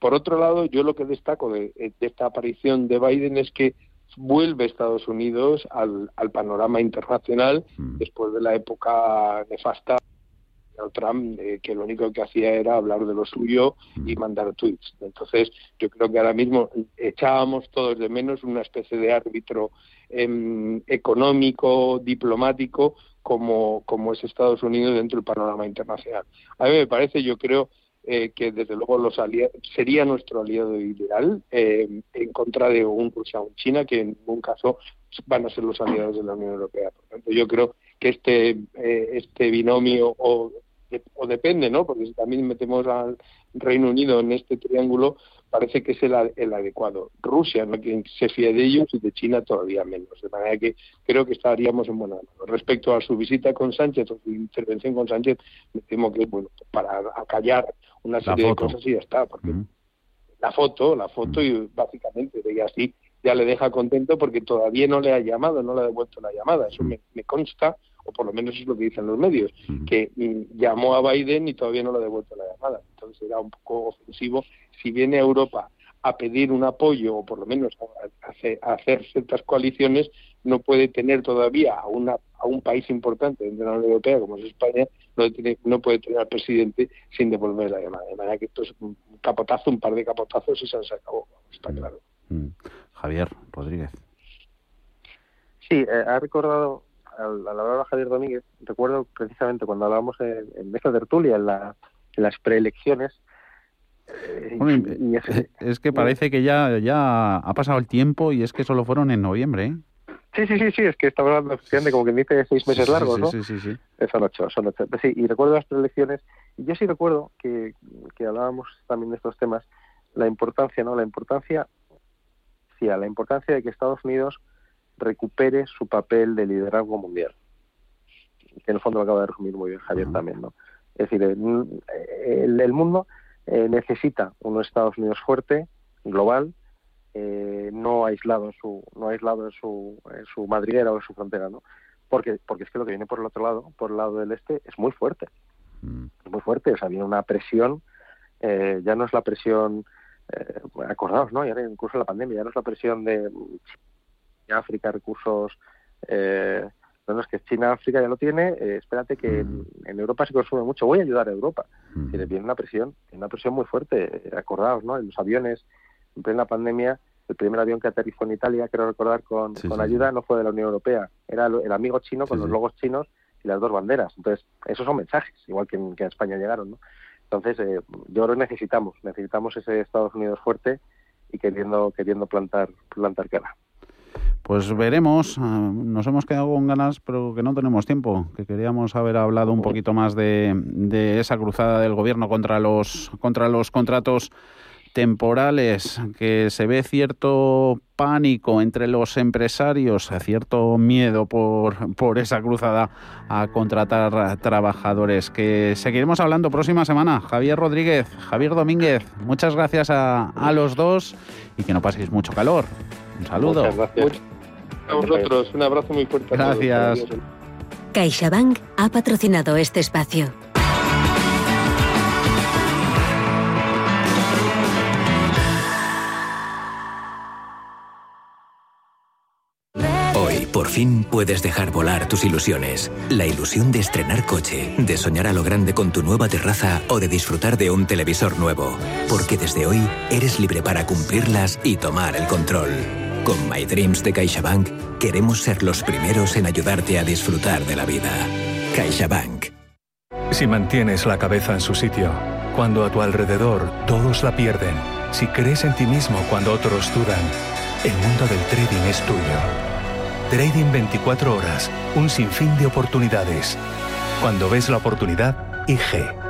S22: Por otro lado, yo lo que destaco de, de esta aparición de Biden es que vuelve Estados Unidos al, panorama internacional mm. después de la época nefasta de Trump, eh, que lo único que hacía era hablar de lo suyo y mm. mandar tweets. Entonces, yo creo que ahora mismo echábamos todos de menos una especie de árbitro em, económico, diplomático, como, como es Estados Unidos dentro del panorama internacional. A mí me parece, yo creo, eh, que desde luego los sería nuestro aliado ideal eh, en contra de un Rusia o un China, que en ningún caso van a ser los aliados de la Unión Europea. Por tanto, yo creo que este, eh, este binomio o o depende, ¿no? Porque si también metemos al Reino Unido en este triángulo, parece que es el, adecuado. Rusia no quien se fía de ellos y de China todavía menos. De manera que creo que estaríamos en buena mano. Respecto a su visita con Sánchez o su intervención con Sánchez, me temo que, bueno, para acallar una serie de cosas y ya está. Porque la foto, la foto y básicamente de así ya le deja contento porque todavía no le ha llamado, no le ha devuelto la llamada. Eso me, consta, o por lo menos es lo que dicen los medios, que mm, llamó a Biden y todavía no le ha devuelto la llamada. Entonces era un poco ofensivo. Si viene a Europa a pedir un apoyo o por lo menos a, hacer ciertas coaliciones, no puede tener todavía a, una, a un país importante dentro de la Unión Europea como es España, no, tiene, no puede tener al presidente sin devolver la llamada. De manera que esto es un capotazo, un par de capotazos y se han sacado, está claro.
S1: Mm. Javier Rodríguez.
S23: Sí, eh, ha recordado, al, hablar a Javier Domínguez, recuerdo precisamente cuando hablábamos en, en esta tertulia, en, las preelecciones,
S1: eh, es, que parece que ya, ya ha pasado el tiempo y es que solo fueron en noviembre, ¿eh?
S23: Sí, sí, sí, sí, es que estamos hablando de como que dice seis meses largos, ¿no?
S1: Sí, sí, sí.
S23: Son ocho, son ocho. Sí, y recuerdo las preelecciones, y yo sí recuerdo que, que hablábamos también de estos temas, la importancia, ¿no? La importancia a la importancia de que Estados Unidos recupere su papel de liderazgo mundial. Que en el fondo lo acaba de resumir muy bien Javier también, ¿no? Es decir, el, mundo eh, necesita un Estados Unidos fuerte, global, eh, no aislado en su no aislado en su, en su madriguera o en su frontera, ¿no? Porque porque es que lo que viene por el otro lado, por el lado del este, es muy fuerte, mm. es muy fuerte, o sea, viene una presión, eh, ya no es la presión eh, acordaos, ¿no? Y ahora incluso la pandemia, ya no es la presión de África, recursos, eh, no, es que China, África ya lo tiene, eh, espérate que en, Europa se consume mucho, voy a ayudar a Europa. Y le viene una presión, una presión muy fuerte, eh, acordaos, ¿no? En los aviones, en plena pandemia, el primer avión que aterrizó en Italia, quiero recordar, con, con ayuda, no fue de la Unión Europea, era el amigo chino con los logos chinos y las dos banderas. Entonces, esos son mensajes, igual que en, que en España llegaron, ¿no? Entonces, eh, yo creo que necesitamos, necesitamos ese Estados Unidos fuerte y queriendo, queriendo plantar, plantar cara.
S1: Pues veremos, ah, nos hemos quedado con ganas, pero que no tenemos tiempo, que queríamos haber hablado un poquito más de, de esa cruzada del gobierno contra los, contra los contratos temporales, que se ve cierto pánico entre los empresarios, cierto miedo por, por esa cruzada a contratar trabajadores, que seguiremos hablando próxima semana. Javier Rodríguez, Javier Domínguez, muchas gracias a, a los dos y que no paséis mucho calor. Un saludo.
S22: Muchas gracias. A vosotros, un abrazo muy fuerte.
S1: Gracias.
S24: CaixaBank ha patrocinado este espacio.
S25: Por fin puedes dejar volar tus ilusiones. La ilusión de estrenar coche, de soñar a lo grande con tu nueva terraza o de disfrutar de un televisor nuevo. Porque desde hoy eres libre para cumplirlas y tomar el control. Con My Dreams de CaixaBank queremos ser los primeros en ayudarte a disfrutar de la vida. CaixaBank.
S8: Si mantienes la cabeza en su sitio, cuando a tu alrededor todos la pierden, si crees en ti mismo cuando otros dudan, el mundo del trading es tuyo. Trading 24 horas, un sinfín de oportunidades. Cuando ves la oportunidad, IG.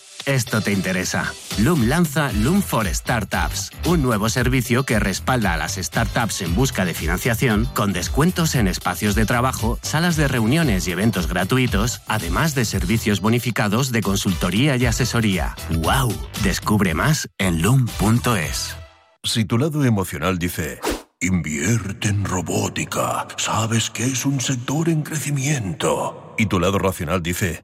S26: Esto te interesa. Loom lanza Loom for Startups, un nuevo servicio que respalda a las startups en busca de financiación con descuentos en espacios de trabajo, salas de reuniones y eventos gratuitos, además de servicios bonificados de consultoría y asesoría. ¡Wow! Descubre más en loom.es.
S11: Si tu lado emocional dice, invierte en robótica, sabes que es un sector en crecimiento, y tu lado racional dice,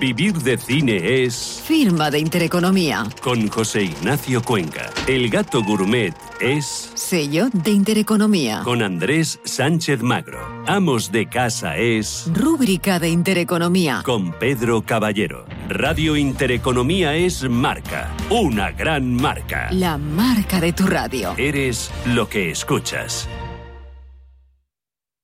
S5: Vivir de cine es...
S27: Firma de Intereconomía.
S5: Con José Ignacio Cuenca. El gato gourmet es...
S27: Sello de Intereconomía.
S5: Con Andrés Sánchez Magro. Amos de casa es...
S27: Rúbrica de Intereconomía.
S5: Con Pedro Caballero. Radio Intereconomía es marca. Una gran marca.
S27: La marca de tu radio.
S5: Eres lo que escuchas.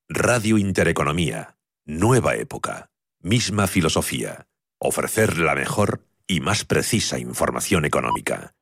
S28: Radio Intereconomía. Nueva época. Misma filosofía ofrecer la mejor y más precisa información económica.